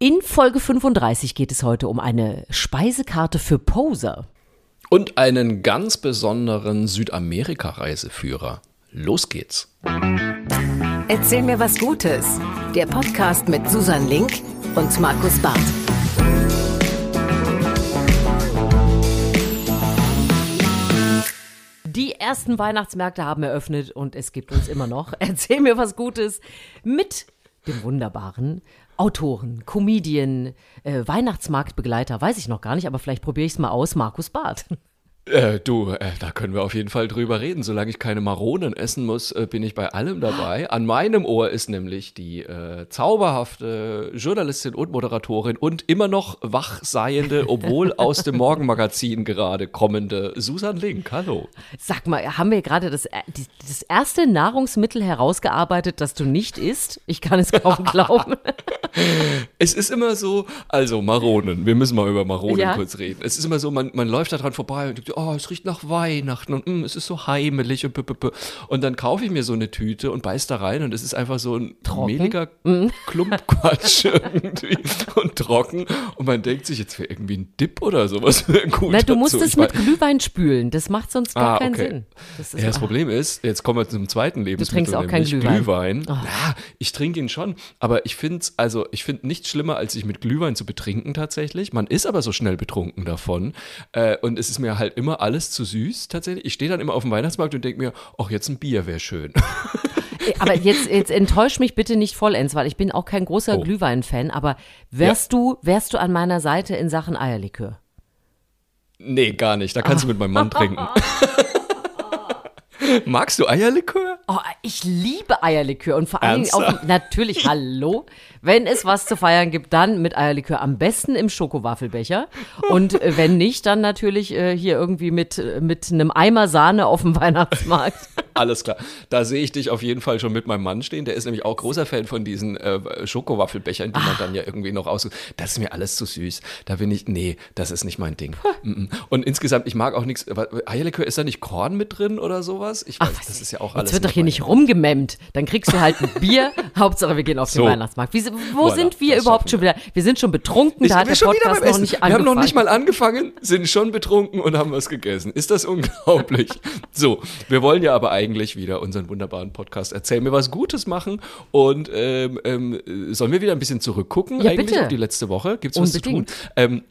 In Folge 35 geht es heute um eine Speisekarte für Poser. Und einen ganz besonderen Südamerika-Reiseführer. Los geht's. Erzähl mir was Gutes. Der Podcast mit Susan Link und Markus Barth. Die ersten Weihnachtsmärkte haben eröffnet und es gibt uns immer noch. Erzähl mir was Gutes mit dem wunderbaren Autoren, Comedian, äh, Weihnachtsmarktbegleiter, weiß ich noch gar nicht, aber vielleicht probiere ich es mal aus, Markus Barth. Äh, du, äh, da können wir auf jeden Fall drüber reden. Solange ich keine Maronen essen muss, äh, bin ich bei allem dabei. An meinem Ohr ist nämlich die äh, zauberhafte Journalistin und Moderatorin und immer noch wachseiende, obwohl aus dem Morgenmagazin gerade kommende Susan Link. Hallo. Sag mal, haben wir gerade das, äh, das erste Nahrungsmittel herausgearbeitet, das du nicht isst? Ich kann es kaum glauben. Es ist immer so, also Maronen, wir müssen mal über Maronen Ja. kurz reden. Es ist immer so, man, man läuft da dran vorbei und denkt, oh, es riecht nach Weihnachten und mm, es ist so heimelig und p -p -p. Und dann kaufe ich mir so eine Tüte und beiß da rein und es ist einfach so ein Trocken. mehliger Mhm. Klumpquatsch irgendwie und trocken. Und man denkt sich, jetzt wäre irgendwie ein Dip oder sowas gut. Na, du dazu. musst es Ich mit Glühwein spülen. Das macht sonst gar Ah, keinen okay. Sinn. Das Ja, das ah. Problem ist, jetzt kommen wir zum zweiten Lebensmittel. trinkst auch keinen Glühwein. Glühwein. Ja, ich trinke ihn schon, aber ich finde es also, ich finde nichts schlimmer, als sich mit Glühwein zu betrinken tatsächlich. Man ist aber so schnell betrunken davon äh, und es ist mir halt immer alles zu süß tatsächlich. Ich stehe dann immer auf dem Weihnachtsmarkt und denke mir, ach, jetzt ein Bier wäre schön. Aber jetzt, jetzt enttäusch mich bitte nicht vollends, weil ich bin auch kein großer Oh. Glühwein-Fan, aber wärst du, wärst du an meiner Seite in Sachen Eierlikör? nee, gar nicht. Da kannst du mit meinem Mann trinken. Magst du Eierlikör? Oh, ich liebe Eierlikör und vor allen Dingen auch, natürlich, hallo, wenn es was zu feiern gibt, dann mit Eierlikör. Am besten im Schokowaffelbecher und äh, wenn nicht, dann natürlich äh, hier irgendwie mit, äh, mit einem Eimer Sahne auf dem Weihnachtsmarkt. Alles klar. Da sehe ich dich auf jeden Fall schon mit meinem Mann stehen. Der ist nämlich auch großer Fan von diesen äh, Schokowaffelbechern, die man dann ja irgendwie noch aus. Das ist mir alles zu süß. Da bin ich, nee, das ist nicht mein Ding. Mm, mm. Und insgesamt, ich mag auch nichts. Eierlikör, ist da nicht Korn mit drin oder sowas? Ich weiß, das ist ja auch alles. Jetzt wird doch hier nicht rumgememmt. Dann kriegst du halt ein Bier. Hauptsache, wir gehen auf den So. Weihnachtsmarkt. Wie, wo Voilà, sind wir überhaupt schon wieder? Wir sind schon betrunken, Ich, da hat wir der Podcast noch Essen. nicht Wir angefangen. haben noch nicht mal angefangen, sind schon betrunken und haben was gegessen. Ist das unglaublich? so, wir wollen ja aber eigentlich wieder unseren wunderbaren Podcast Erzähl mir was Gutes machen. Und ähm, ähm, sollen wir wieder ein bisschen zurückgucken Ja, eigentlich bitte. auf die letzte Woche? Gibt es was zu tun? Ähm,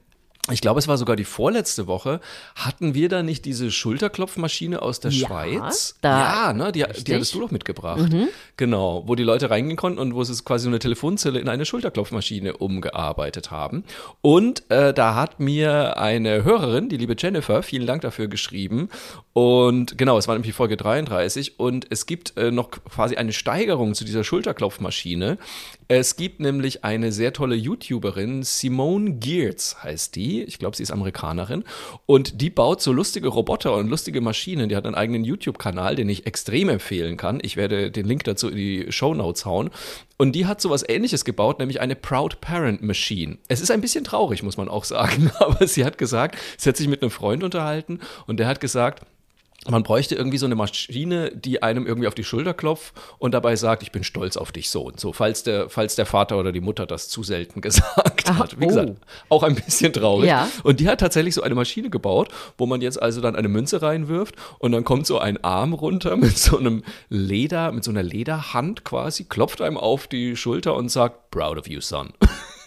ich glaube, es war sogar die vorletzte Woche. Hatten wir da nicht diese Schulterklopfmaschine aus der Ja, Schweiz? da- ja, ne? Die, die hattest du doch mitgebracht. Genau, wo die Leute reingehen konnten und wo sie es quasi so eine Telefonzelle in eine Schulterklopfmaschine umgearbeitet haben. Und äh, da hat mir eine Hörerin, die liebe Jennifer, vielen Dank dafür geschrieben. Und genau, es war nämlich Folge 33 und es gibt äh, noch quasi eine Steigerung zu dieser Schulterklopfmaschine. Es gibt nämlich eine sehr tolle YouTuberin, Simone Geertz heißt die. Ich glaube, sie ist Amerikanerin. Und die baut so lustige Roboter und lustige Maschinen. Die hat einen eigenen YouTube-Kanal, den ich extrem empfehlen kann. Ich werde den Link dazu in die Show Notes hauen. Und die hat sowas ähnliches gebaut, nämlich eine Proud Parent Machine. Es ist ein bisschen traurig, muss man auch sagen. Aber sie hat gesagt, sie hat sich mit einem Freund unterhalten und der hat gesagt, man bräuchte irgendwie so eine Maschine, die einem irgendwie auf die Schulter klopft und dabei sagt, ich bin stolz auf dich so und so, falls der, falls der Vater oder die Mutter das zu selten gesagt Aha, hat. Wie oh. gesagt, auch ein bisschen traurig. Ja. Und die hat tatsächlich so eine Maschine gebaut, wo man jetzt also dann eine Münze reinwirft und dann kommt so ein Arm runter mit so einem Leder, mit so einer Lederhand quasi, klopft einem auf die Schulter und sagt, proud of you, son.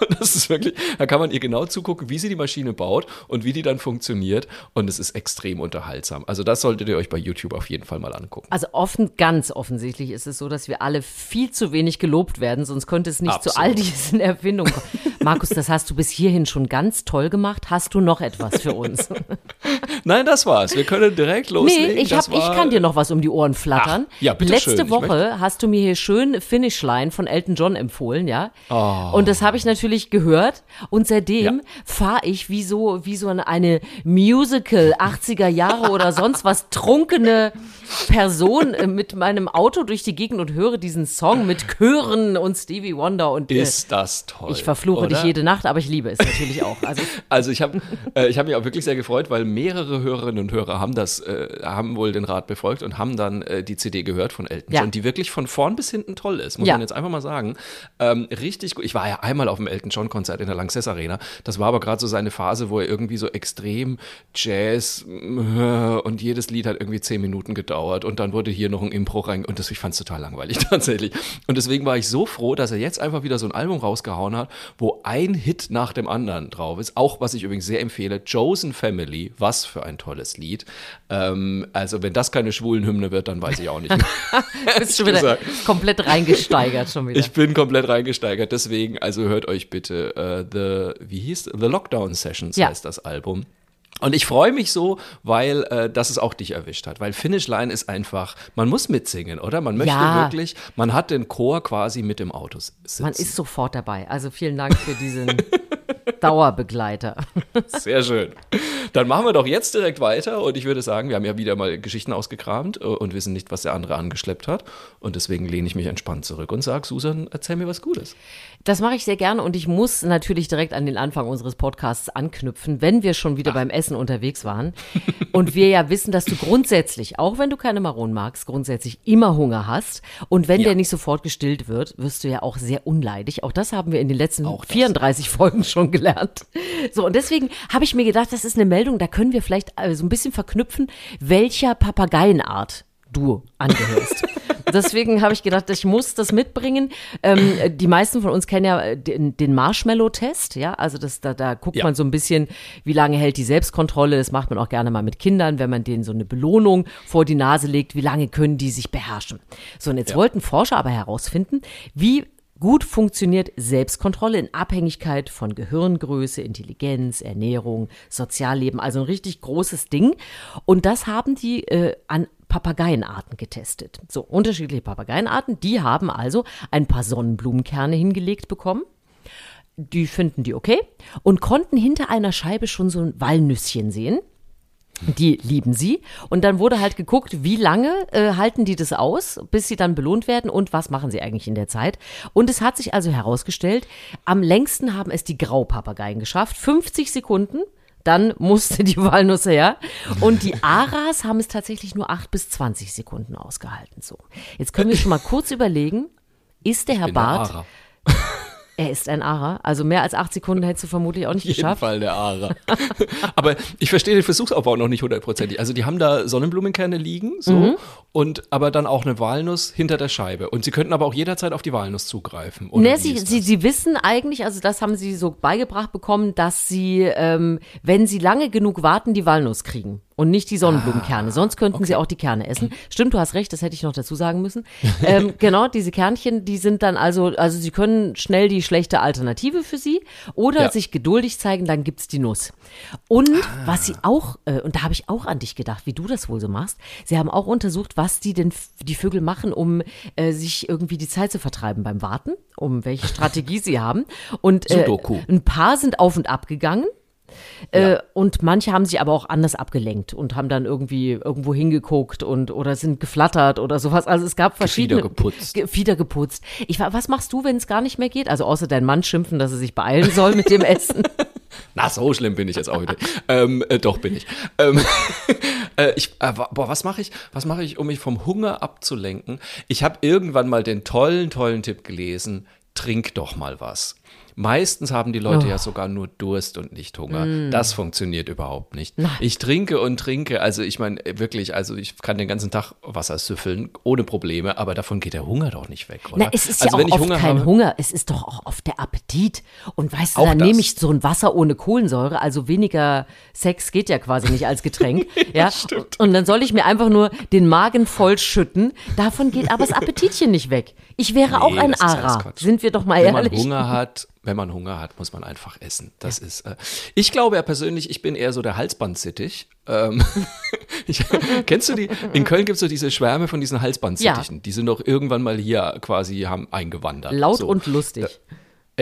Das ist wirklich, da kann man ihr genau zugucken, wie sie die Maschine baut und wie die dann funktioniert. Und es ist extrem unterhaltsam. Also das solltet ihr euch bei YouTube auf jeden Fall mal angucken. Also offen, ganz offensichtlich ist es so, dass wir alle viel zu wenig gelobt werden, sonst könnte es nicht zu all Absolut. diesen Erfindungen kommen. Markus, das hast du bis hierhin schon ganz toll gemacht. Hast du noch etwas für uns? Nein, das war's. Wir können direkt loslegen. Nee, ich, hab, ich war- kann dir noch was um die Ohren flattern. Ach, ja, bitte Letzte schön. Ich Woche möchte- hast du mir hier schön Finishline von Elton John empfohlen, ja? Oh. Und das habe ich natürlich gehört und seitdem Ja. fahre ich wie so wie so eine, Musical 80er Jahre oder sonst was trunkene Person äh, mit meinem Auto durch die Gegend und höre diesen Song mit Chören und Stevie Wonder und äh, Ist das toll. ich verfluche oder? dich jede Nacht, aber ich liebe es natürlich auch. Also Also ich habe äh, ich hab mich auch wirklich sehr gefreut, weil mehrere mehrere Hörerinnen und Hörer haben das, äh, haben wohl den Rat befolgt und haben dann äh, die CD gehört von Elton Ja. John, die wirklich von vorn bis hinten toll ist, muss Ja. man jetzt einfach mal sagen. Ähm, richtig gut. Ich war ja einmal auf dem Elton John Konzert in der Lanxess Arena. Das war aber gerade so seine Phase, wo er irgendwie so extrem Jazz und jedes Lied hat irgendwie zehn Minuten gedauert und dann wurde hier noch ein Impro rein und das, ich fand es total langweilig tatsächlich. Und deswegen war ich so froh, dass er jetzt einfach wieder so ein Album rausgehauen hat, wo ein Hit nach dem anderen drauf ist. Auch, was ich übrigens sehr empfehle, Chosen Family, was für ein tolles Lied. Ähm, also wenn das keine schwulen Hymne wird, dann weiß ich auch nicht mehr. Bist schon wieder gesagt. komplett reingesteigert schon wieder. Ich bin komplett reingesteigert, deswegen, also hört euch bitte äh, The, wie hieß, The Lockdown Sessions Ja. heißt das Album. Und ich freue mich so, weil äh, das es auch dich erwischt hat. Weil Finish Line ist einfach, man muss mitsingen, oder? Man möchte Ja. wirklich, man hat den Chor quasi mit dem Auto sitzen. Man ist sofort dabei. Also vielen Dank für diesen Dauerbegleiter. Sehr schön. Dann machen wir doch jetzt direkt weiter und ich würde sagen, wir haben ja wieder mal Geschichten ausgekramt äh, und wissen nicht, was der andere angeschleppt hat. Und deswegen lehne ich mich entspannt zurück und sage, Susan, erzähl mir was Gutes. Das mache ich sehr gerne und ich muss natürlich direkt an den Anfang unseres Podcasts anknüpfen, wenn wir schon wieder beim Essen unterwegs waren. Und wir ja wissen, dass du grundsätzlich, auch wenn du keine Maronen magst, grundsätzlich immer Hunger hast. Und wenn Ja. der nicht sofort gestillt wird, wirst du ja auch sehr unleidig. Auch das haben wir in den letzten Auch das. 34 Folgen schon gelernt. So, und deswegen habe ich mir gedacht, das ist eine Meldung, da können wir vielleicht äh, so ein bisschen verknüpfen, welcher Papageienart du angehörst. Deswegen habe ich gedacht, ich muss das mitbringen. Ähm, die meisten von uns kennen ja den, den Marshmallow-Test, ja. Also das, da, da guckt Ja. man so ein bisschen, wie lange hält die Selbstkontrolle. Das macht man auch gerne mal mit Kindern, wenn man denen so eine Belohnung vor die Nase legt, wie lange können die sich beherrschen. So, und jetzt Ja. wollten Forscher aber herausfinden, wie gut funktioniert Selbstkontrolle in Abhängigkeit von Gehirngröße, Intelligenz, Ernährung, Sozialleben, also ein richtig großes Ding. Und das haben die äh, an Papageienarten getestet. So, unterschiedliche Papageienarten, die haben also ein paar Sonnenblumenkerne hingelegt bekommen. Die finden die okay und konnten hinter einer Scheibe schon so ein Walnüsschen sehen. Die lieben sie. Und dann wurde halt geguckt, wie lange äh, halten die das aus, bis sie dann belohnt werden und was machen sie eigentlich in der Zeit. Und es hat sich also herausgestellt, am längsten haben es die Graupapageien geschafft. 50 Sekunden. Dann musste die Walnuss her. Und die Aras haben es tatsächlich nur 8 bis 20 Sekunden ausgehalten. So. Jetzt können wir schon mal kurz überlegen, ist der Herr Barth. Er ist ein Ara, also mehr als 8 Sekunden hättest du vermutlich auch nicht jeden geschafft. Fall der Ara. Aber ich verstehe den Versuchsaufbau noch nicht hundertprozentig. Also die haben da Sonnenblumenkerne liegen, so, Mhm. und aber dann auch eine Walnuss hinter der Scheibe. Und sie könnten aber auch jederzeit auf die Walnuss zugreifen. Ne, sie, sie, sie wissen eigentlich, also das haben sie so beigebracht bekommen, dass sie, ähm, wenn sie lange genug warten, die Walnuss kriegen und nicht die Sonnenblumenkerne. Ah, Sonst könnten sie auch die Kerne essen. Stimmt, du hast recht, das hätte ich noch dazu sagen müssen. ähm, genau, diese Kernchen, die sind dann also, also sie können schnell die schlechte Alternative für sie oder Ja. sich geduldig zeigen, dann gibt's die Nuss. Und Ah. was sie auch, äh, und da habe ich auch an dich gedacht, wie du das wohl so machst, sie haben auch untersucht, was die denn, die Vögel machen, um äh, sich irgendwie die Zeit zu vertreiben beim Warten, um welche Strategie sie haben. Und äh, Sudoku. ein paar sind auf und ab gegangen. Ja. Äh, und manche haben sich aber auch anders abgelenkt und haben dann irgendwie irgendwo hingeguckt und oder sind geflattert oder sowas. Also es gab verschiedene. geputzt. Ge- Fieder geputzt. Ich war, was machst du, wenn es gar nicht mehr geht? Also außer dein Mann schimpfen, dass er sich beeilen soll mit dem Essen. Na, so schlimm bin ich jetzt auch wieder. ähm, äh, doch bin ich. Ähm, äh, ich äh, boah, was mache ich? Was mache ich, um mich vom Hunger abzulenken? Ich habe irgendwann mal den tollen, tollen Tipp gelesen: Trink doch mal was. Meistens haben die Leute Oh. ja sogar nur Durst und nicht Hunger. Das funktioniert überhaupt nicht. Nein. Ich trinke und trinke, also ich meine äh, wirklich, also ich kann den ganzen Tag Wasser süffeln, ohne Probleme, aber davon geht der Hunger doch nicht weg, oder? Na, es ist also ja wenn auch oft Hunger kein habe, Hunger, es ist doch auch oft der Appetit. Und weißt du, Auch dann das. nehme ich so ein Wasser ohne Kohlensäure, also weniger Sex geht ja quasi nicht als Getränk. ja, Und dann soll ich mir einfach nur den Magen voll schütten. Davon geht aber das Appetitchen nicht weg. Ich wäre auch Nee, ein ist alles Ara. Sind wir doch mal wenn man ehrlich. Hunger hat, wenn man Hunger hat, muss man einfach essen. Das ist. Äh, ich glaube ja persönlich, ich bin eher so der Halsbandsittich. Ähm, ich, kennst du die? In Köln gibt es so diese Schwärme von diesen Halsbandsittichen. Die sind doch irgendwann mal hier quasi haben eingewandert. Laut so. und lustig.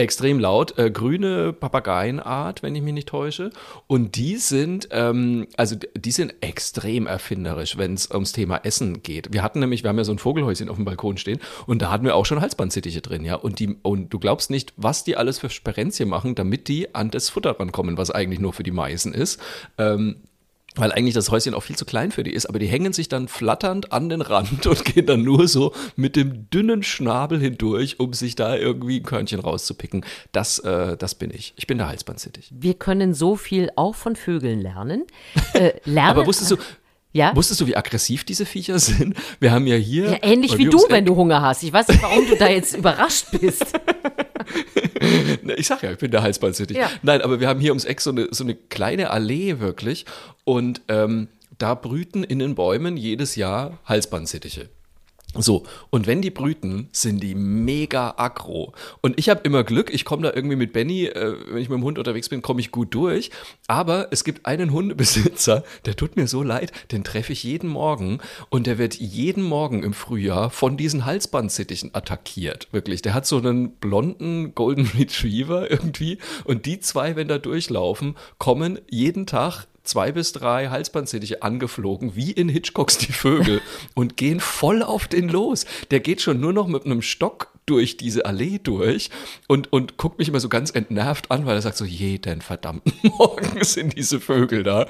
Extrem laut, äh, grüne Papageienart, wenn ich mich nicht täusche. Und die sind, ähm, also die sind extrem erfinderisch, wenn es ums Thema Essen geht. Wir hatten nämlich, wir haben ja so ein Vogelhäuschen auf dem Balkon stehen und da hatten wir auch schon Halsbandsittiche drin, ja. Und die, und du glaubst nicht, was die alles für Sperenzien machen, damit die an das Futter rankommen, was eigentlich nur für die Meisen ist. Ähm, weil eigentlich das Häuschen auch viel zu klein für die ist, aber die hängen sich dann flatternd an den Rand und gehen dann nur so mit dem dünnen Schnabel hindurch, um sich da irgendwie ein Körnchen rauszupicken. Das, äh, das bin ich. Ich bin der Halsbandsittich. Wir können so viel auch von Vögeln lernen. Äh, lernen Aber wusstest du, ja? Wusstest du, wie aggressiv diese Viecher sind? Wir haben ja hier. Ja, ähnlich wie du, wenn du Hunger hast. Ich weiß nicht, warum du da jetzt überrascht bist. Ich sag ja, ich bin der Halsbandsittich. Ja. Nein, aber wir haben hier ums Eck so eine, so eine kleine Allee wirklich. Und ähm, da brüten in den Bäumen jedes Jahr Halsbandsittiche. So, und wenn die brüten, sind die mega aggro. Und ich habe immer Glück, ich komme da irgendwie mit Benny, äh, wenn ich mit dem Hund unterwegs bin, komme ich gut durch. Aber es gibt einen Hundebesitzer, der tut mir so leid, den treffe ich jeden Morgen und der wird jeden Morgen im Frühjahr von diesen Halsbandsittichen attackiert. Wirklich, der hat so einen blonden Golden Retriever irgendwie und die zwei, wenn da durchlaufen, kommen jeden Tag zwei bis drei Halsbandsittiche angeflogen, wie in Hitchcocks Die Vögel, und gehen voll auf den los. Der geht schon nur noch mit einem Stock durch diese Allee durch und, und guckt mich immer so ganz entnervt an, weil er sagt so, jeden verdammten Morgen sind diese Vögel da.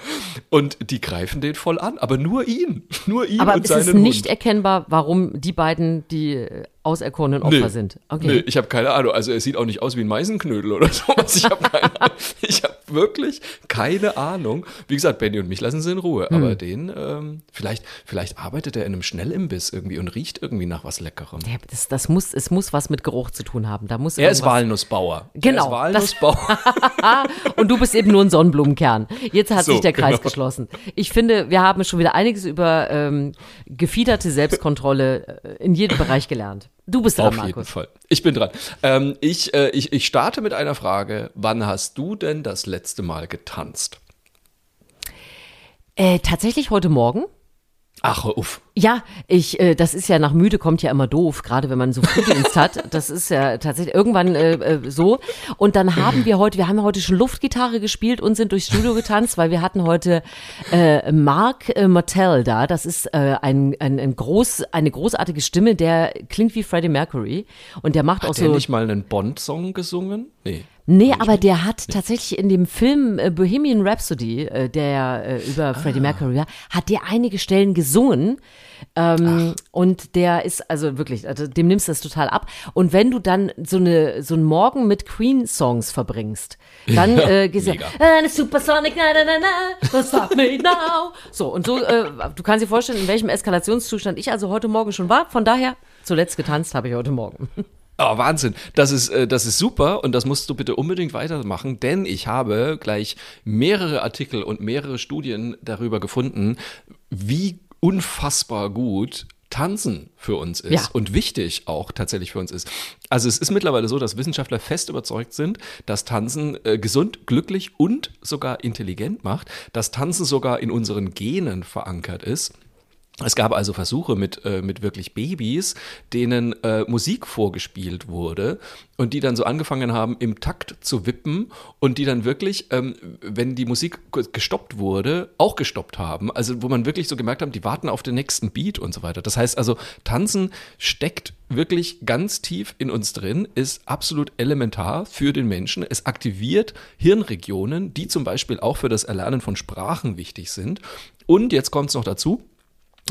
Und die greifen den voll an, aber nur ihn, nur ihn Aber und es seinen ist nicht Hund. erkennbar, warum die beiden die auserkorenen Opfer Nee. sind. Nee, Okay. ich habe keine Ahnung. Also er sieht auch nicht aus wie ein Meisenknödel oder sowas. Ich habe habe wirklich keine Ahnung. Wie gesagt, Benny und mich lassen sie in Ruhe. Hm. Aber den, ähm, vielleicht, vielleicht arbeitet er in einem Schnellimbiss irgendwie und riecht irgendwie nach was Leckerem. Ja, das, das muss, es muss was mit Geruch zu tun haben. Da muss Er ist Walnussbauer. Genau, Er ist Walnussbauer. Und du bist eben nur ein Sonnenblumenkern. Jetzt hat So, sich der Kreis genau. geschlossen. Ich finde, wir haben schon wieder einiges über ähm, gefiederte Selbstkontrolle äh, in jedem Bereich gelernt. Du bist dran, Auf jeden Markus. Fall. Ich bin dran. Ähm, ich, äh, ich, ich starte mit einer Frage. Wann hast du denn das letzte Mal getanzt? Äh, tatsächlich heute Morgen. Ach, auf. Ja, ich, äh, das ist ja nach müde kommt ja immer doof, gerade wenn man so Frühdienst hat. Das ist ja tatsächlich irgendwann äh, äh, so. Und dann haben wir heute, wir haben ja heute schon Luftgitarre gespielt und sind durchs Studio getanzt, weil wir hatten heute äh, Mark äh, Martell da. Das ist äh, ein, ein, ein groß, eine großartige Stimme, der klingt wie Freddie Mercury und der macht auch Hat er so. nicht mal einen Bond-Song gesungen? Nee. Nee, aber der hat tatsächlich in dem Film äh, Bohemian Rhapsody, äh, der ja äh, über Freddie Ah. Mercury war, hat der einige Stellen gesungen. Ähm, und der ist also wirklich, also dem nimmst du das total ab. Und wenn du dann so eine so einen Morgen mit Queen-Songs verbringst, dann äh, gehst du eine Supersonic, na na na na, stop me now. So und so, äh, du kannst dir vorstellen, in welchem Eskalationszustand ich also heute Morgen schon war. Von daher zuletzt getanzt habe ich heute Morgen. Oh, Wahnsinn. Das ist, äh, das ist super und das musst du bitte unbedingt weitermachen, denn ich habe gleich mehrere Artikel und mehrere Studien darüber gefunden, wie unfassbar gut Tanzen für uns ist Ja. und wichtig auch tatsächlich für uns ist. Also es ist mittlerweile so, dass Wissenschaftler fest überzeugt sind, dass Tanzen äh, gesund, glücklich und sogar intelligent macht, dass Tanzen sogar in unseren Genen verankert ist. Es gab also Versuche mit, äh, mit wirklich Babys, denen äh, Musik vorgespielt wurde und die dann so angefangen haben, im Takt zu wippen und die dann wirklich, ähm, wenn die Musik ge- gestoppt wurde, auch gestoppt haben. Also wo man wirklich so gemerkt hat, die warten auf den nächsten Beat und so weiter. Das heißt also, Tanzen steckt wirklich ganz tief in uns drin, ist absolut elementar für den Menschen. Es aktiviert Hirnregionen, die zum Beispiel auch für das Erlernen von Sprachen wichtig sind. Und jetzt kommt es noch dazu,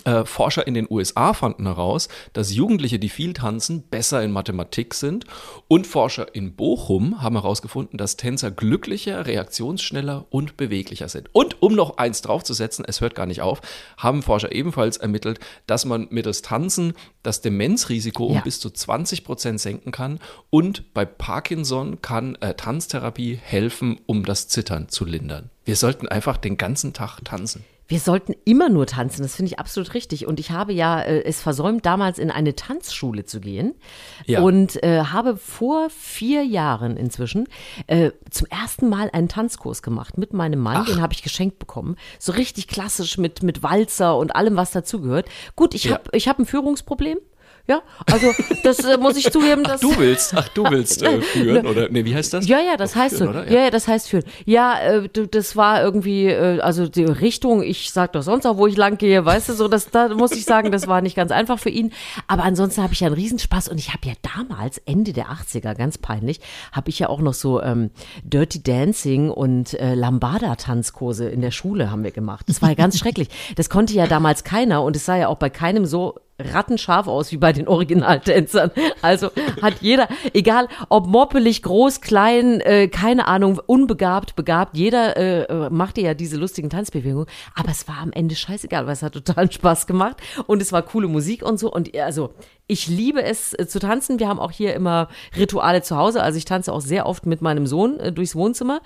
äh, Forscher in den USA fanden heraus, dass Jugendliche, die viel tanzen, besser in Mathematik sind. Und Forscher in Bochum haben herausgefunden, dass Tänzer glücklicher, reaktionsschneller und beweglicher sind. Und um noch eins draufzusetzen, es hört gar nicht auf, haben Forscher ebenfalls ermittelt, dass man mittels Tanzen das Demenzrisiko um Ja. bis zu 20 Prozent senken kann. Und bei Parkinson kann äh, Tanztherapie helfen, um das Zittern zu lindern. Wir sollten einfach den ganzen Tag tanzen. Wir sollten immer nur tanzen, das finde ich absolut richtig. Und ich habe ja äh, es versäumt, damals in eine Tanzschule zu gehen. Ja. Und äh, habe vor vier Jahren inzwischen äh, zum ersten Mal einen Tanzkurs gemacht mit meinem Mann. Den habe ich geschenkt bekommen. So richtig klassisch mit, mit Walzer und allem, was dazugehört. Gut, ich Ja. habe ich hab ein Führungsproblem. Ja, also das äh, muss ich zugeben, Ach, dass du willst, ach, du willst äh, führen, oder? Nee, wie heißt das? Ja, ja, das heißt führen, so. oder? Ja. ja, das heißt führen. Ja, äh, du, das war irgendwie, äh, also die Richtung, ich sag doch sonst auch, wo ich lang gehe, weißt du, so, das, da muss ich sagen, das war nicht ganz einfach für ihn. Aber ansonsten habe ich ja einen Riesenspaß und ich habe ja damals, Ende der 80er, ganz peinlich, habe ich ja auch noch so ähm, Dirty Dancing und äh, Lambada-Tanzkurse in der Schule haben wir gemacht. Das war ja ganz schrecklich. Das konnte ja damals keiner und es sah ja auch bei keinem so rattenscharf aus wie bei den Originaltänzern. Also hat jeder, egal ob moppelig, groß, klein, äh, keine Ahnung, unbegabt, begabt, jeder äh, äh, machte ja diese lustigen Tanzbewegungen. Aber es war am Ende scheißegal, weil es hat totalen Spaß gemacht und es war coole Musik und so. Und also ich liebe es äh, zu tanzen. Wir haben auch hier immer Rituale zu Hause. Also ich tanze auch sehr oft mit meinem Sohn äh, durchs Wohnzimmer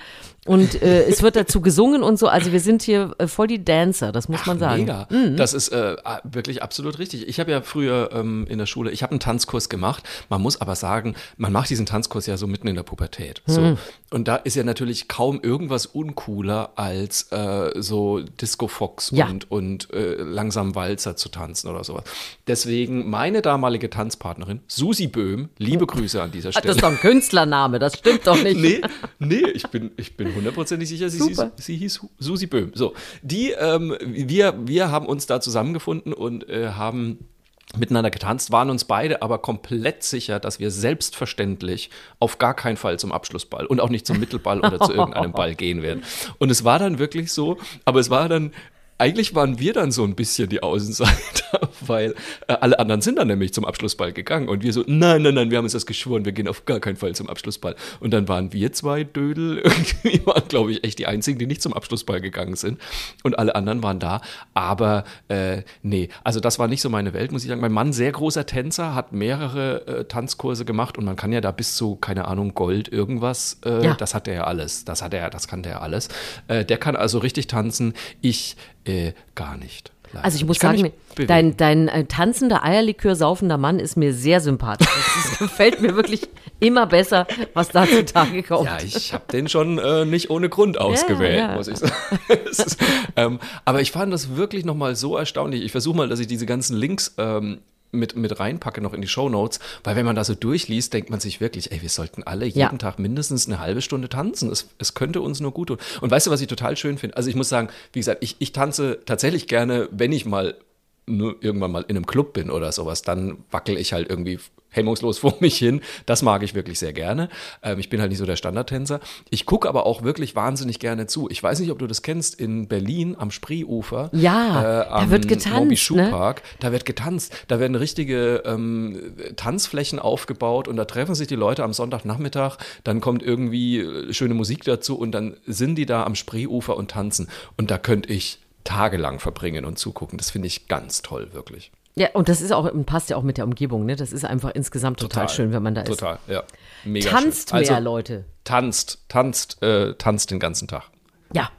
und äh, es wird dazu gesungen und so. Also wir sind hier äh, voll die Dancer, das muss man sagen. Mega. Das ist äh, wirklich absolut richtig. Ich habe ja früher ähm, in der Schule, ich habe einen Tanzkurs gemacht. Man muss aber sagen, man macht diesen Tanzkurs ja so mitten in der Pubertät. So. Und da ist ja natürlich kaum irgendwas uncooler als äh, so Disco Fox Ja. und, und langsam Walzer zu tanzen oder sowas. Deswegen meine damalige Tanzpartnerin, Susi Böhm, liebe Grüße an dieser Das Stelle. ist doch ein Künstlername, das stimmt doch nicht. Nee, nee, ich bin, ich bin hundertprozentig sicher, sie, sie, sie hieß Susi Böhm. So, die, ähm, wir, wir haben uns da zusammengefunden und äh, haben miteinander getanzt, waren uns beide aber komplett sicher, dass wir selbstverständlich auf gar keinen Fall zum Abschlussball und auch nicht zum Mittelball oder zu irgendeinem Ball gehen werden. Und es war dann wirklich so, aber es war dann eigentlich waren wir dann so ein bisschen die Außenseiter, weil äh, alle anderen sind dann nämlich zum Abschlussball gegangen und wir so, nein, nein, nein, wir haben uns das geschworen, wir gehen auf gar keinen Fall zum Abschlussball. Und dann waren wir zwei Dödel, irgendwie waren, glaube ich, echt die einzigen, die nicht zum Abschlussball gegangen sind. Und alle anderen waren da. Aber äh, nee, also das war nicht so meine Welt, muss ich sagen. Mein Mann, sehr großer Tänzer, hat mehrere äh, Tanzkurse gemacht und man kann ja da bis zu, keine Ahnung, Gold irgendwas, äh, Ja. das hat er ja alles. Das hat er, das kann der ja alles. Äh, der kann also richtig tanzen. Ich äh, gar nicht. Leider. Also ich muss kann sagen, dein, dein äh, tanzender Eierlikör saufender Mann ist mir sehr sympathisch. Das ist, gefällt mir wirklich immer besser, was da zutage kommt. Ja, ich habe den schon äh, nicht ohne Grund ausgewählt, ja. muss ich sagen. Es ist, ähm, aber ich fand das wirklich nochmal so erstaunlich. Ich versuche mal, dass ich diese ganzen Links ähm, mit, mit reinpacke noch in die Show Notes, weil wenn man da so durchliest, denkt man sich wirklich, ey, wir sollten alle jeden Ja. Tag mindestens eine halbe Stunde tanzen. Es, es könnte uns nur gut tun. Und weißt du, was ich total schön finde? Also ich muss sagen, wie gesagt, ich, ich tanze tatsächlich gerne, wenn ich mal nur irgendwann mal in einem Club bin oder sowas, dann wackel ich halt irgendwie hemmungslos vor mich hin. Das mag ich wirklich sehr gerne. Ähm, ich bin halt nicht so der Standardtänzer. Ich gucke aber auch wirklich wahnsinnig gerne zu. Ich weiß nicht, ob du das kennst, in Berlin am Spreeufer. Ja, äh, da am wird getanzt, Moby ne? Da wird getanzt. Da werden richtige ähm, Tanzflächen aufgebaut und da treffen sich die Leute am Sonntagnachmittag. Dann kommt irgendwie äh, schöne Musik dazu und dann sind die da am Spreeufer und tanzen. Und da könnte ich tagelang verbringen und zugucken. Das finde ich ganz toll, wirklich. Ja, und das ist auch, passt ja auch mit der Umgebung, ne? Das ist einfach insgesamt total, schön, wenn man da ist. Total, ja. Mega Tanzt schön. mehr, also, Leute. Tanzt, tanzt, äh, tanzt den ganzen Tag. Ja,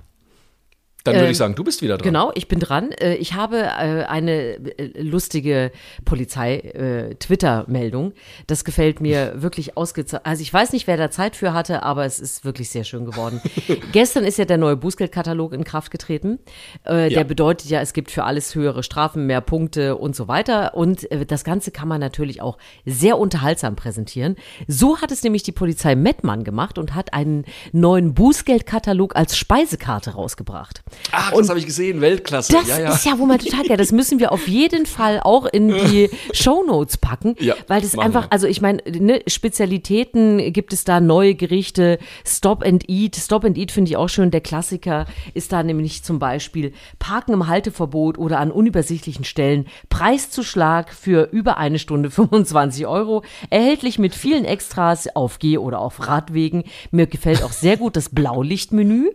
Dann würde Ähm, ich sagen, du bist wieder dran. Genau, ich bin dran. Äh, Ich habe äh, eine äh, lustige Polizei-Twitter-Meldung. Das gefällt mir wirklich ausgezeichnet. Also ich weiß nicht, wer da Zeit für hatte, aber es ist wirklich sehr schön geworden. Gestern ist ja der neue Bußgeldkatalog in Kraft getreten. Äh, Ja. Der bedeutet ja, es gibt für alles höhere Strafen, mehr Punkte und so weiter. Und das Ganze kann man natürlich auch sehr unterhaltsam präsentieren. So hat es nämlich die Polizei Mettmann gemacht und hat einen neuen Bußgeldkatalog als Speisekarte rausgebracht. Ach, das habe ich gesehen, Weltklasse. Das ja, ja. ist ja, wo man total geil. Das müssen wir auf jeden Fall auch in die Shownotes packen, Ja, weil das einfach, wir. also ich meine, ne, Spezialitäten gibt es da neue Gerichte, Stop and Eat. Stop and Eat finde ich auch schön. Der Klassiker ist da nämlich zum Beispiel Parken im Halteverbot oder an unübersichtlichen Stellen. Preiszuschlag für über eine Stunde 25 Euro. Erhältlich mit vielen Extras auf Geh- oder auf Radwegen. Mir gefällt auch sehr gut das Blaulichtmenü.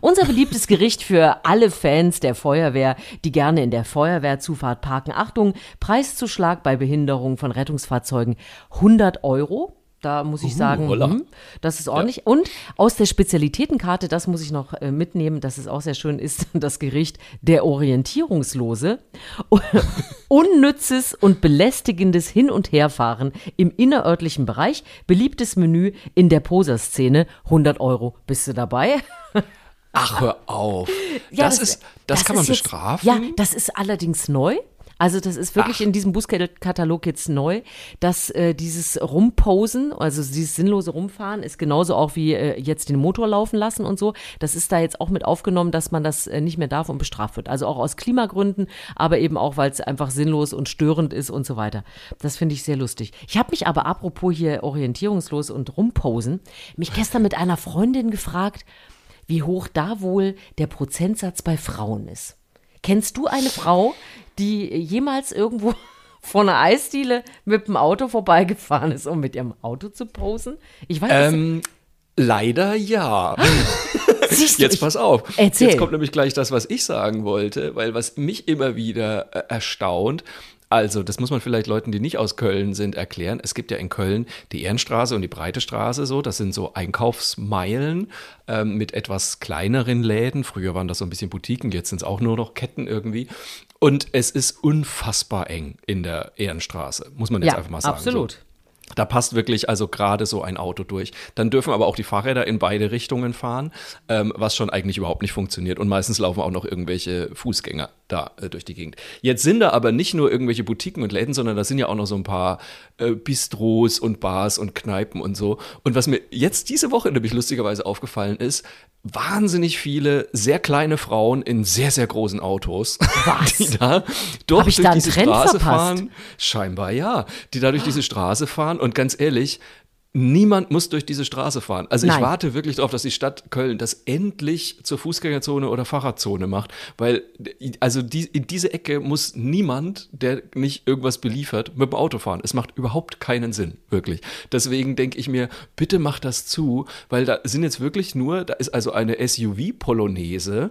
Unser beliebtes Gericht für alle Fans der Feuerwehr, die gerne in der Feuerwehrzufahrt parken. Achtung, Preiszuschlag bei Behinderung von Rettungsfahrzeugen 100 Euro. Da muss ich sagen, holla. hm, das ist ordentlich. Und aus der Spezialitätenkarte, das muss ich noch äh, mitnehmen, das ist auch sehr schön, ist das Gericht der Orientierungslose. Unnützes und belästigendes Hin- und Herfahren im innerörtlichen Bereich. Beliebtes Menü in der Poserszene. 100 Euro. Bist du dabei? Ach, hör auf. Ja, das, ist, das, kann man jetzt- bestrafen. Ja, das ist allerdings neu. Also das ist wirklich Ach. in diesem Bußgeldkatalog jetzt neu, dass äh, dieses Rumposen, also dieses sinnlose Rumfahren, ist genauso auch wie äh, jetzt den Motor laufen lassen und so. Das ist da jetzt auch mit aufgenommen, dass man das äh, nicht mehr darf und bestraft wird. Also auch aus Klimagründen, aber eben auch, weil es einfach sinnlos und störend ist und so weiter. Das finde ich sehr lustig. Ich habe mich aber apropos hier orientierungslos und rumposen, mich gestern mit einer Freundin gefragt, wie hoch da wohl der Prozentsatz bei Frauen ist. Kennst du eine Frau, die jemals irgendwo vor einer Eisdiele mit dem Auto vorbeigefahren ist, um mit ihrem Auto zu posen? Ich weiß Ähm, leider ja. Siehst du, Jetzt pass auf. Erzähl. Jetzt kommt nämlich gleich das, was ich sagen wollte, weil was mich immer wieder äh, erstaunt, also das muss man vielleicht Leuten, die nicht aus Köln sind, erklären. Es gibt ja in Köln die Ehrenstraße und die Breite Straße so. Das sind so Einkaufsmeilen ähm, mit etwas kleineren Läden. Früher waren das so ein bisschen Boutiquen, jetzt sind es auch nur noch Ketten irgendwie. Und es ist unfassbar eng in der Ehrenstraße, muss man jetzt Ja, einfach mal sagen. absolut. So. Da passt wirklich also gerade so ein Auto durch. Dann dürfen aber auch die Fahrräder in beide Richtungen fahren, ähm, was schon eigentlich überhaupt nicht funktioniert. Und meistens laufen auch noch irgendwelche Fußgänger da äh, durch die Gegend. Jetzt sind da aber nicht nur irgendwelche Boutiquen und Läden, sondern da sind ja auch noch so ein paar äh, Bistros und Bars und Kneipen und so. Und was mir jetzt diese Woche nämlich lustigerweise aufgefallen ist, wahnsinnig viele sehr kleine Frauen in sehr, sehr großen Autos, Was? die da ich durch da diese Trend Straße verpasst? fahren. Scheinbar ja. Die da durch diese Straße fahren und ganz ehrlich, niemand muss durch diese Straße fahren. Also Nein. ich warte wirklich darauf, dass die Stadt Köln das endlich zur Fußgängerzone oder Fahrradzone macht, weil also die, in diese Ecke muss niemand, der nicht irgendwas beliefert, mit dem Auto fahren. Es macht überhaupt keinen Sinn, wirklich. Deswegen denke ich mir, bitte macht das zu, weil da sind jetzt wirklich nur, da ist also eine SUV-Polonaise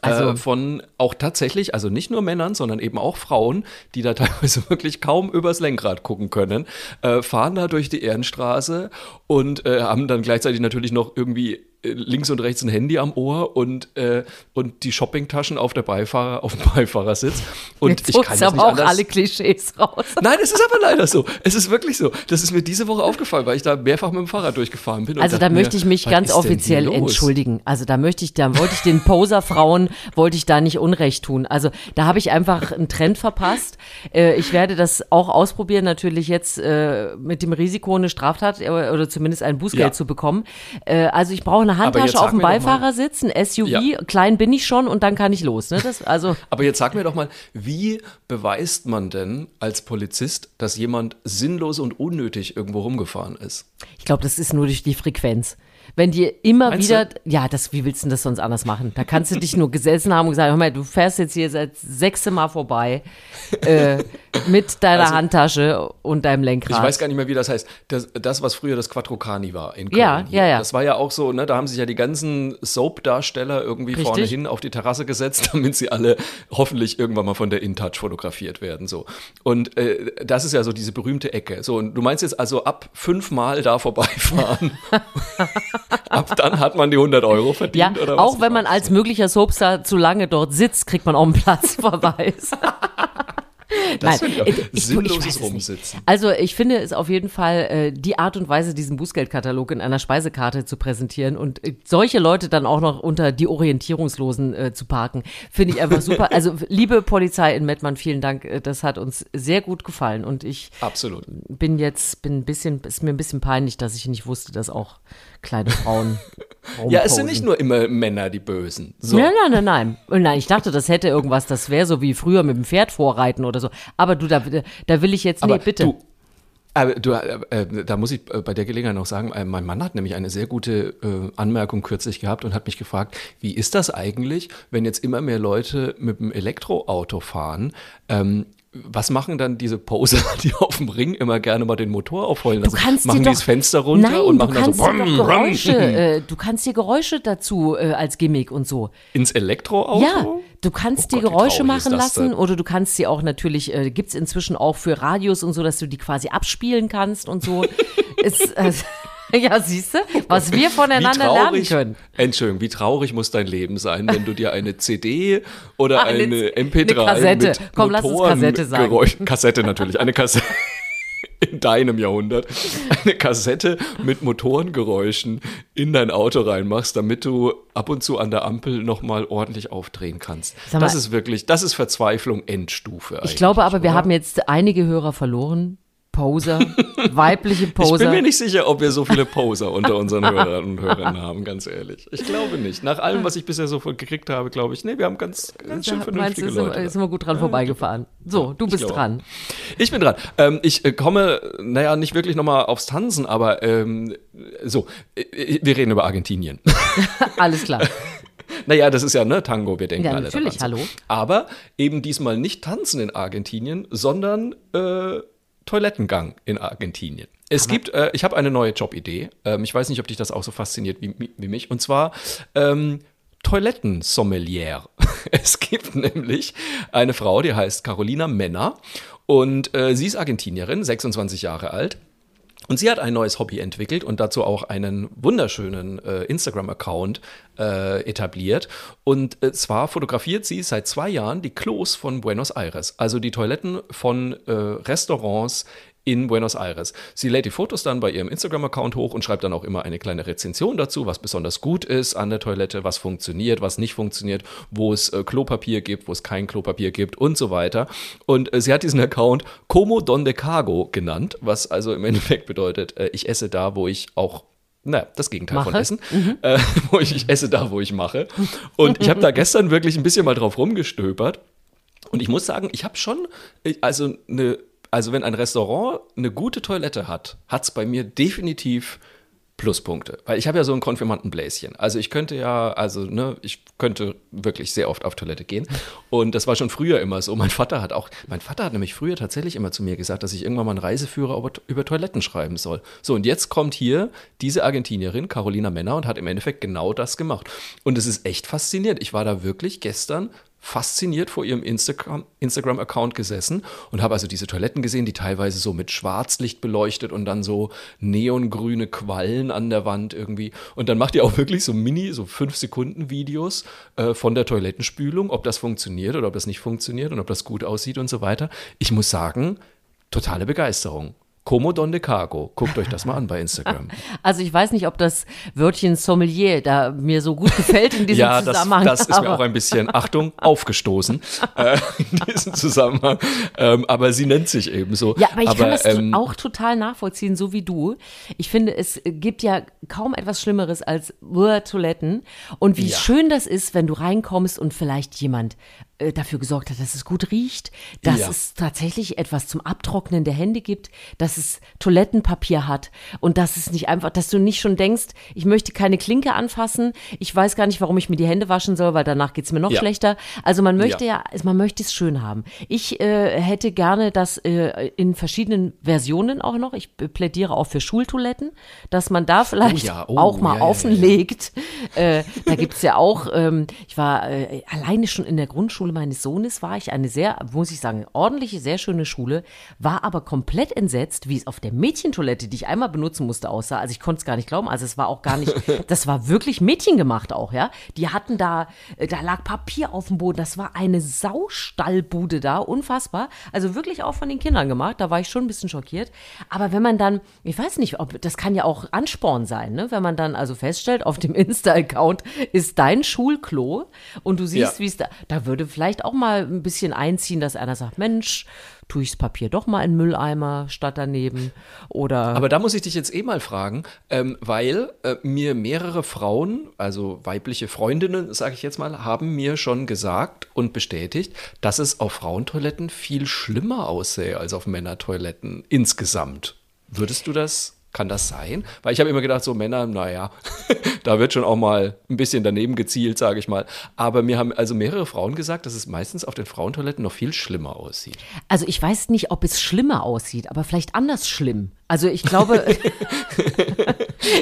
Also- äh, von auch tatsächlich, also nicht nur Männern, sondern eben auch Frauen, die da teilweise wirklich kaum übers Lenkrad gucken können, äh, fahren da durch die Ehrenstraße und äh, haben dann gleichzeitig natürlich noch irgendwie links und rechts ein Handy am Ohr und, äh, und die Shoppingtaschen auf der Beifahrer, auf dem Beifahrersitz. Und Jetzt ich kann das nicht auch anders. alle Klischees raus. Nein, es ist aber leider so. Es ist wirklich so. Das ist mir diese Woche aufgefallen, weil ich da mehrfach mit dem Fahrrad durchgefahren bin. Also da dachte mir, möchte ich mich ganz offiziell entschuldigen. Also da möchte ich, da wollte ich den Poser-Frauen, wollte ich da nicht Unrecht tun. Also da habe ich einfach einen Trend verpasst. Äh, ich werde das auch ausprobieren, natürlich jetzt äh, mit dem Risiko, eine Straftat äh, oder zumindest ein Bußgeld Ja. zu bekommen. Äh, also ich brauche eine Handtasche auf dem Beifahrersitz, ein SUV, Ja. klein bin ich schon und dann kann ich los. Ne? Das, also Aber jetzt sag mir doch mal, wie beweist man denn als Polizist, dass jemand sinnlos und unnötig irgendwo rumgefahren ist? Ich glaube, das ist nur durch die Frequenz. Wenn dir immer Meinst wieder, du? ja, das, wie willst du denn das sonst anders machen? Da kannst du dich nur gesessen haben und gesagt, hör mal, du fährst jetzt hier seit sechste Mal vorbei äh, mit deiner Also- Handtasche und deinem Lenkrad. Ich weiß gar nicht mehr, wie das heißt. Das, das was früher das Quattrocani war in Köln. Ja, hier. ja, ja. Das war ja auch so, ne, da haben sich ja die ganzen Soap-Darsteller irgendwie Richtig. vorne hin auf die Terrasse gesetzt, damit sie alle hoffentlich irgendwann mal von der InTouch fotografiert werden. So. Und äh, das ist ja so diese berühmte Ecke. So, und du meinst jetzt also ab fünfmal da vorbeifahren. ab dann hat man die 100 Euro ja, verdient, oder was? auch wenn man als möglicher Soapstar zu lange dort sitzt, kriegt man auch einen Platzverweis. Das finde ich auch. ich- ich Sinnloses nicht. Rumsitzen. Also ich finde es auf jeden Fall äh, die Art und Weise, diesen Bußgeldkatalog in einer Speisekarte zu präsentieren und äh, solche Leute dann auch noch unter die Orientierungslosen äh, zu parken, finde ich einfach super. Also liebe Polizei in Mettmann, vielen Dank. äh, Das hat uns sehr gut gefallen und ich Absolut. bin jetzt bin ein bisschen ist mir ein bisschen peinlich, dass ich nicht wusste, dass auch kleine Frauen Ja, es sind nicht nur immer Männer die Bösen. So. Nein, nein, nein, nein. Nein, ich dachte, das hätte irgendwas, das wäre so wie früher mit dem Pferd vorreiten oder so. Aber du, da, da will ich jetzt, nee, Aber bitte. Du, aber du, äh, äh, da muss ich äh, bei der Gelegenheit noch sagen, äh, mein Mann hat nämlich eine sehr gute äh, Anmerkung kürzlich gehabt und hat mich gefragt, wie ist das eigentlich, wenn jetzt immer mehr Leute mit dem Elektroauto fahren? Ähm, was machen dann diese Poser, die auf dem Ring immer gerne mal den Motor aufheulen? Du lassen? kannst machen die das Fenster runter nein, und machen dann so brumm, Geräusche, äh, du kannst dir Geräusche dazu äh, als Gimmick und so. ins Elektroauto? Ja, du kannst Oh dir Gott, Geräusche machen lassen oder du kannst sie auch natürlich, äh, gibt's inzwischen auch für Radios und so, dass du die quasi abspielen kannst und so. ist, äh, ja, siehst du, was wir voneinander lernen können. Entschuldigung, wie traurig muss dein Leben sein, wenn du dir eine CD oder Eine- eine, MP3 eine Kassette. mit Komm, lass uns Kassette sagen. Geräusch, Kassette natürlich, eine Kassette. in deinem Jahrhundert eine Kassette mit Motorengeräuschen in dein Auto reinmachst, damit du ab und zu an der Ampel nochmal ordentlich aufdrehen kannst. Mal- das ist wirklich, das ist Verzweiflung Endstufe. Ich glaube aber, wir oder? haben jetzt einige Hörer verloren. Poser, weibliche Ich bin Poser. mir nicht sicher, ob wir so viele Poser unter unseren Hörern und Hörern haben, ganz ehrlich. Ich glaube nicht. Nach allem, was ich bisher so gekriegt habe, glaube ich, nee, wir haben ganz, ganz schön meinst vernünftige sind, Leute. wir- sind wir gut dran vorbeigefahren. So, du bist glaube. dran. Ich bin dran. Ähm, ich äh, komme, naja, nicht wirklich nochmal aufs Tanzen, aber ähm, so, äh, wir reden über Argentinien. Alles klar. naja, das ist ja, ne, Tango, wir denken Ja, alle natürlich, daran. hallo. Aber eben diesmal nicht tanzen in Argentinien, sondern äh, Toilettengang in Argentinien. Es gibt, äh, ich habe eine neue Jobidee. Ähm, ich weiß nicht, ob dich das auch so fasziniert wie, wie mich. Und zwar ähm, Toilettensommelier. Es gibt nämlich eine Frau, die heißt Carolina Männer. Und äh, sie ist Argentinierin, 26 Jahre alt. Und sie hat ein neues Hobby entwickelt und dazu auch einen wunderschönen äh, Instagram-Account äh, etabliert. Und äh, zwar fotografiert sie seit zwei Jahren die Klos von Buenos Aires, also die Toiletten von äh, Restaurants in Buenos Aires. Sie lädt die Fotos dann bei ihrem Instagram-Account hoch und schreibt dann auch immer eine kleine Rezension dazu, was besonders gut ist an der Toilette, was funktioniert, was nicht funktioniert, wo es äh, Klopapier gibt, wo es kein Klopapier gibt und so weiter. Und äh, sie hat diesen Account Como Donde Cago genannt, was also im Endeffekt bedeutet, äh, ich esse da, wo ich auch naja, das Gegenteil von Mache. Essen. Äh, wo ich, ich esse da, wo ich mache. Und ich habe da gestern wirklich ein bisschen mal drauf rumgestöbert. Und ich muss sagen, ich habe schon, ich- also eine, also wenn ein Restaurant eine gute Toilette hat, hat es bei mir definitiv Pluspunkte. Weil ich habe ja so ein Konfirmandenbläschen. Also ich könnte ja, also ne, ich könnte wirklich sehr oft auf Toilette gehen. Und das war schon früher immer so. Mein Vater hat auch, mein Vater hat nämlich früher tatsächlich immer zu mir gesagt, dass ich irgendwann mal einen Reiseführer über, Toiletten schreiben soll. So, und jetzt kommt hier diese Argentinierin, Carolina Männer, und hat im Endeffekt genau das gemacht. Und es ist echt faszinierend. Ich war da wirklich gestern fasziniert vor ihrem Instagram- Instagram-Account gesessen und habe also diese Toiletten gesehen, die teilweise so mit Schwarzlicht beleuchtet und dann so neongrüne Quallen an der Wand irgendwie. Und dann macht ihr auch wirklich so Mini, so 5-Sekunden-Videos äh, von der Toilettenspülung, ob das funktioniert oder ob das nicht funktioniert und ob das gut aussieht und so weiter. Ich muss sagen, totale Begeisterung. Como Donde Cargo. Guckt euch das mal an bei Instagram. Also ich weiß nicht, ob das Wörtchen Sommelier da mir so gut gefällt in diesem ja, das, Zusammenhang. das ist mir aber- auch ein bisschen, Achtung, aufgestoßen äh, in diesem Zusammenhang. Ähm, aber sie nennt sich eben so. Ja, aber ich kann das ähm, auch total nachvollziehen, so wie du. Ich finde, es gibt ja kaum etwas Schlimmeres als Toiletten. Und wie Ja. schön das ist, wenn du reinkommst und vielleicht jemand äh, dafür gesorgt hat, dass es gut riecht, dass Ja. es tatsächlich etwas zum Abtrocknen der Hände gibt, dass es Toilettenpapier hat und dass es nicht einfach, dass du nicht schon denkst, ich möchte keine Klinke anfassen, ich weiß gar nicht, warum ich mir die Hände waschen soll, weil danach geht's mir noch Ja. schlechter. Also man möchte Ja. ja, man möchte es schön haben. Ich äh, hätte gerne das äh, in verschiedenen Versionen auch noch. Ich plädiere auch für Schultoiletten, dass man da vielleicht ja, oh, auch mal offenlegt. Äh, da gibt's ja auch, ähm, ich war äh, alleine schon in der Grundschule meines Sohnes, war ich eine sehr, muss ich sagen, ordentliche, sehr schöne Schule, war aber komplett entsetzt, wie es auf der Mädchentoilette, die ich einmal benutzen musste, aussah. Also ich konnte es gar nicht glauben. Also es war auch gar nicht, das war wirklich mädchengemacht auch, ja. Die hatten da, äh, da lag Papier auf dem Boden. Das war eine Saustallbude da, unfassbar. Also wirklich auch von den Kindern gemacht. Da war ich schon ein bisschen schockiert. Aber wenn man dann, ich weiß nicht, ob das kann ja auch Ansporn sein, ne? Wenn man dann also feststellt, auf dem Insta-Account ist dein Schulklo und du siehst, Ja. wie es da, da würde vielleicht auch mal ein bisschen einziehen, dass einer sagt, Mensch, tue ich das Papier doch mal in Mülleimer statt daneben oder Aber da muss ich dich jetzt eh mal fragen, ähm, weil äh, mir mehrere Frauen, also weibliche Freundinnen, sage ich jetzt mal, haben mir schon gesagt und bestätigt, dass es auf Frauentoiletten viel schlimmer aussähe als auf Männertoiletten insgesamt. Würdest du das, kann das sein? Weil ich habe immer gedacht, so Männer, naja, da wird schon auch mal ein bisschen daneben gezielt, sage ich mal. Aber mir haben also mehrere Frauen gesagt, dass es meistens auf den Frauentoiletten noch viel schlimmer aussieht. Also ich weiß nicht, ob es schlimmer aussieht, aber vielleicht anders schlimm. Also ich glaube,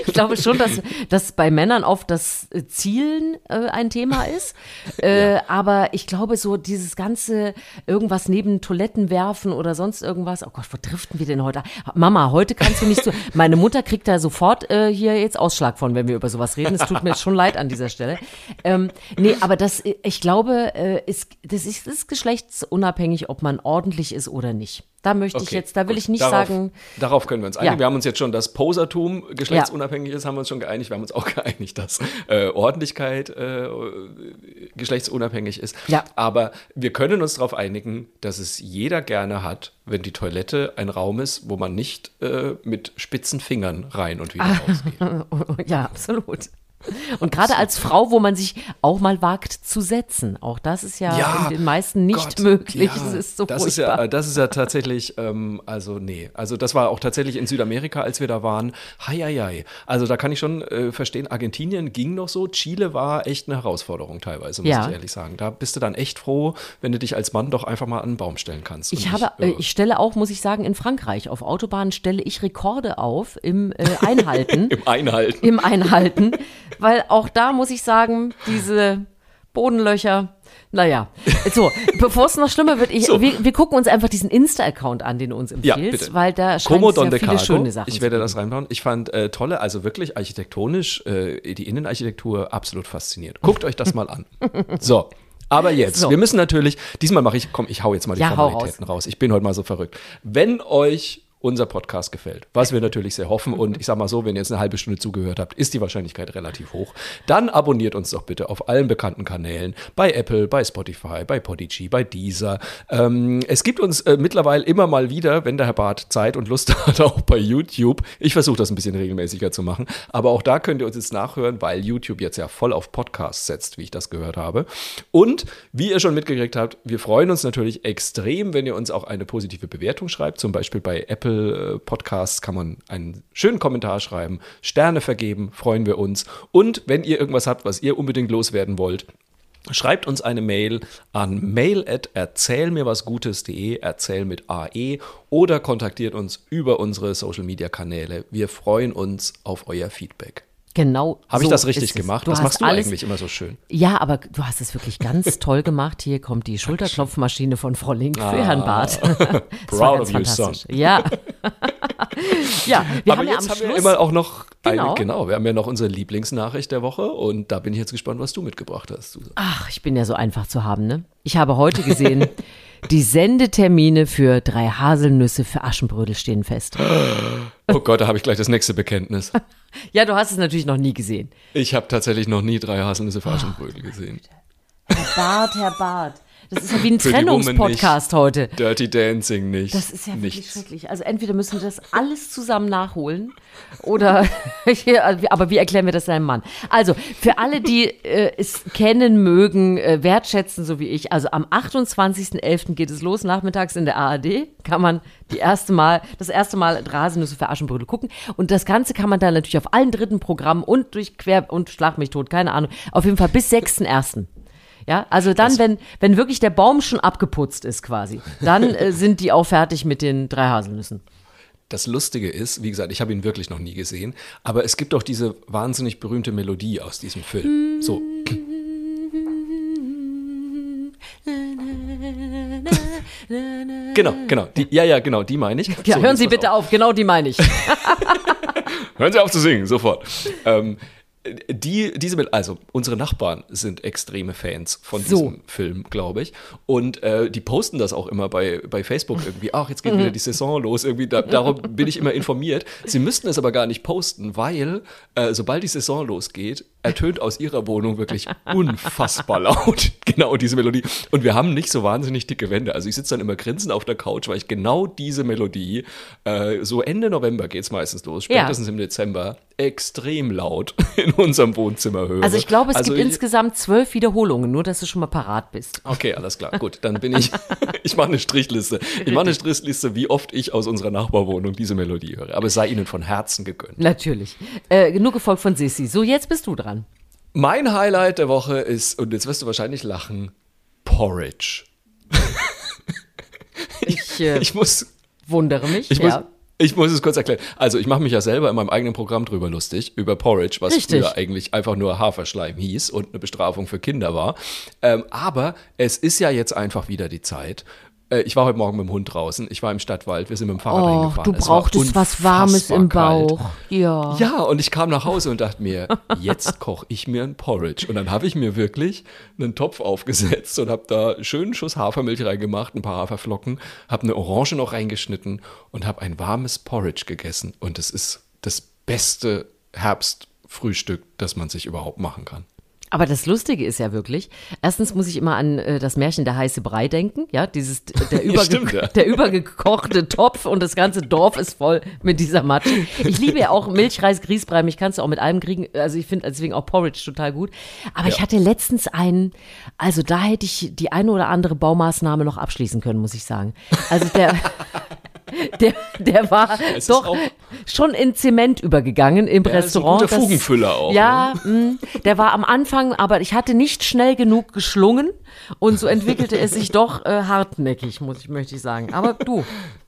ich glaube schon, dass, dass bei Männern oft das äh, Zielen äh, ein Thema ist. Äh, Aber ich glaube, so dieses ganze irgendwas neben Toiletten werfen oder sonst irgendwas. Oh Gott, wo driften wir denn heute? Mama, heute kannst du nicht so. Meine Mutter kriegt da sofort äh, hier jetzt Ausschlag von, wenn wir über sowas reden. Es tut mir schon leid an dieser Stelle. Ähm, nee, aber das, äh, ich glaube, äh, ist, das ist, das ist geschlechtsunabhängig, ob man ordentlich ist oder nicht. Da möchte ich Okay, jetzt, da will gut. ich nicht darauf, sagen, Darauf können wir uns einigen. Ja. Wir haben uns jetzt schon, dass Posertum geschlechtsunabhängig ist, haben wir uns schon geeinigt. Wir haben uns auch geeinigt, dass äh, Ordentlichkeit äh, geschlechtsunabhängig ist. Ja. Aber wir können uns darauf einigen, dass es jeder gerne hat, wenn die Toilette ein Raum ist, wo man nicht äh, mit spitzen Fingern rein und wieder Ah. rausgeht. ja, absolut. Und gerade als Frau, wo man sich auch mal wagt zu setzen, auch das ist ja, Ja, in den meisten nicht Gott, möglich. ja, es ist so das ist ja, äh, das ist ja tatsächlich, ähm, also nee, also das war auch tatsächlich in Südamerika, als wir da waren. Hei, hei, hei. Also da kann ich schon äh, verstehen, Argentinien ging noch so, Chile war echt eine Herausforderung teilweise, muss Ja. ich ehrlich sagen. Da bist du dann echt froh, wenn du dich als Mann doch einfach mal an einen Baum stellen kannst. Ich habe, nicht, äh, ich stelle auch, muss ich sagen, in Frankreich auf Autobahnen stelle ich Rekorde auf im äh, Einhalten. im Einhalten. Im Einhalten, weil auch da muss ich sagen, diese Bodenlöcher. Naja, so, bevor es noch schlimmer wird, ich, So. wir, wir gucken uns einfach diesen Insta-Account an, den du uns Ja, empfiehlst, bitte. weil da scheint Como es ja viele Cargo. schöne Sachen Ich werde das reinbauen. Ich fand äh, tolle, also wirklich architektonisch, äh, die Innenarchitektur absolut fasziniert. Guckt euch das mal an. So. Aber jetzt, So. wir müssen natürlich, diesmal mache ich, komm, ich hau jetzt mal die Ja, Formalitäten raus. Ich bin heute mal so verrückt. Wenn euch unser Podcast gefällt, was wir natürlich sehr hoffen und ich sag mal so, wenn ihr jetzt eine halbe Stunde zugehört habt, ist die Wahrscheinlichkeit relativ hoch, dann abonniert uns doch bitte auf allen bekannten Kanälen, bei Apple, bei Spotify, bei Podigy, bei Deezer. Ähm, es gibt uns äh, mittlerweile immer mal wieder, wenn der Herr Barth Zeit und Lust hat, auch bei YouTube. Ich versuche das ein bisschen regelmäßiger zu machen, aber auch da könnt ihr uns jetzt nachhören, weil YouTube jetzt ja voll auf Podcasts setzt, wie ich das gehört habe. Und wie ihr schon mitgekriegt habt, wir freuen uns natürlich extrem, wenn ihr uns auch eine positive Bewertung schreibt. Zum Beispiel bei Apple äh, Podcasts kann man einen schönen Kommentar schreiben, Sterne vergeben, freuen wir uns. Und wenn ihr irgendwas habt, was ihr unbedingt loswerden wollt, Schreibt uns eine Mail an mail at erzählmirwasgutes.de, erzähl mit AE oder kontaktiert uns über unsere Social Media Kanäle. Wir freuen uns auf euer Feedback. Genau. Habe so ich das richtig gemacht? Du Was hast machst du alles, eigentlich immer so schön? Ja, aber du hast es wirklich ganz toll gemacht. Hier kommt die Schulterklopfmaschine von Frau Link für Ah. Herrn Barth. Das Proud of you, son. Ja. ja, wir Aber haben ja jetzt am haben wir Schluss. immer auch noch eine, Genau. genau, wir haben ja noch unsere Lieblingsnachricht der Woche und da bin ich jetzt gespannt, was du mitgebracht hast. Susan. Ach, ich bin ja so einfach zu haben, ne? Ich habe heute gesehen, die Sendetermine für drei Haselnüsse für Aschenbrödel stehen fest. Oh Gott, da habe ich gleich das nächste Bekenntnis. Ja, du hast es natürlich noch nie gesehen. Ich habe tatsächlich noch nie drei Haselnüsse Oh, für Aschenbrödel gesehen. Herr Bart, Herr Bart. Das ist ja wie ein Trennungspodcast heute. Dirty Dancing nicht. Das ist ja wirklich schrecklich. Also entweder müssen wir das alles zusammen nachholen oder, aber wie erklären wir das deinem Mann? Also für alle, die äh, es kennen mögen, äh, wertschätzen, so wie ich, also am 28.11. geht es los, nachmittags in der ARD, kann man die erste Mal, das erste Mal Rasenüsse für Aschenbrödel gucken und das Ganze kann man dann natürlich auf allen dritten Programmen und durch Quer und Schlag mich tot, keine Ahnung, auf jeden Fall bis 6.1. Ja, also dann, wenn, wenn wirklich der Baum schon abgeputzt ist quasi, dann äh, sind die auch fertig mit den drei Haselnüssen. Das Lustige ist, wie gesagt, ich habe ihn wirklich noch nie gesehen, aber es gibt auch diese wahnsinnig berühmte Melodie aus diesem Film. So. Genau, genau. Die, ja, ja, genau, die meine ich. Ja, so, hören Sie bitte auf. genau die meine ich. Hören Sie auf zu singen, sofort. Ähm, die, diese, also unsere Nachbarn sind extreme Fans von So. diesem Film, glaube ich. Und äh, die posten das auch immer bei, bei Facebook irgendwie. Ach, jetzt geht wieder die Saison los. Irgendwie, da, darum bin ich immer informiert. Sie müssten es aber gar nicht posten, weil äh, sobald die Saison losgeht, ertönt aus ihrer Wohnung wirklich unfassbar laut genau diese Melodie. Und wir haben nicht so wahnsinnig dicke Wände. Also ich sitze dann immer grinsend auf der Couch, weil ich genau diese Melodie, äh, so Ende November geht es meistens los, Ja. spätestens im Dezember, extrem laut in unserem Wohnzimmer höre. Also ich glaube, es Also gibt ich- insgesamt zwölf Wiederholungen, nur dass du schon mal parat bist. Okay, alles klar. Gut, dann bin ich. ich mache eine Strichliste. Ich mache eine Strichliste, wie oft ich aus unserer Nachbarwohnung diese Melodie höre. Aber es sei Ihnen von Herzen gegönnt. Natürlich. Äh, genug gefolgt von Sissi. So, jetzt bist du dran. Mein Highlight der Woche ist, und jetzt wirst du wahrscheinlich lachen, Porridge. Ich, äh, Ich muss, wundere mich. ich muss, ja. ich muss es kurz erklären. Also ich mache mich ja selber in meinem eigenen Programm drüber lustig, über Porridge, was Richtig. früher eigentlich einfach nur Haferschleim hieß und eine Bestrafung für Kinder war. Ähm, aber es ist ja jetzt einfach wieder die Zeit, Äh, ich war heute Morgen mit dem Hund draußen. Ich war im Stadtwald. Wir sind mit dem Fahrrad Oh, reingefahren. du Es brauchtest was Warmes im Bauch. kalt. Ja. Ja, und ich kam nach Hause und dachte mir, jetzt koche ich mir ein Porridge. Und dann habe ich mir wirklich einen Topf aufgesetzt und habe da einen schönen Schuss Hafermilch reingemacht, ein paar Haferflocken, habe eine Orange noch reingeschnitten und habe ein warmes Porridge gegessen. Und es ist das beste Herbstfrühstück, das man sich überhaupt machen kann. Aber das Lustige ist ja wirklich, erstens muss ich immer an äh, das Märchen Der heiße Brei denken, ja, dieses, der, überge stimmt, ja. der übergekochte Topf und das ganze Dorf ist voll mit dieser Matsche. Ich liebe ja auch Milchreis, Grießbrei, mich kannst du auch mit allem kriegen, also ich finde deswegen auch Porridge total gut. Aber ich Ja. hatte letztens einen, also da hätte ich die eine oder andere Baumaßnahme noch abschließen können, muss ich sagen. Also der... Der, der war Es doch auch- schon in Zement übergegangen im Ja, ist ein Restaurant. guter Fugenfüller auch, ne? Ja, mh, der war am Anfang, aber ich hatte nicht schnell genug geschlungen und so entwickelte es sich doch äh, hartnäckig, muss ich, möchte ich sagen. Aber du,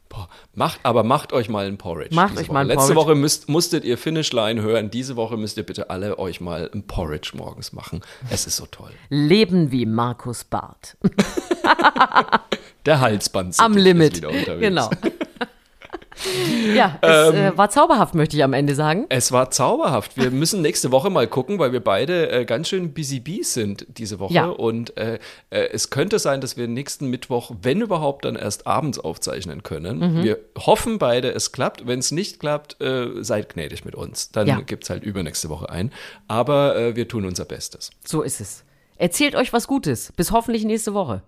Boah, macht, aber macht euch mal ein Porridge. Macht euch mal ein Woche. Letzte Porridge. Woche müsst, musstet ihr Finish Line hören. Diese Woche müsst ihr bitte alle euch mal ein Porridge morgens machen. Es ist so toll. leben wie Markus Barth. Der Halsband Am Limit. wieder unterwegs. Genau. Ja, es äh, war zauberhaft, möchte ich am Ende sagen. Es war zauberhaft. Wir müssen nächste Woche mal gucken, weil wir beide äh, ganz schön busy bees sind diese Woche. Ja. Und äh, äh, es könnte sein, dass wir nächsten Mittwoch, wenn überhaupt, dann erst abends aufzeichnen können. Mhm. Wir hoffen beide, es klappt. Wenn es nicht klappt, äh, seid gnädig mit uns. Dann Ja. gibt es halt übernächste Woche ein. Aber äh, wir tun unser Bestes. So ist es. Erzählt euch was Gutes. Bis hoffentlich nächste Woche.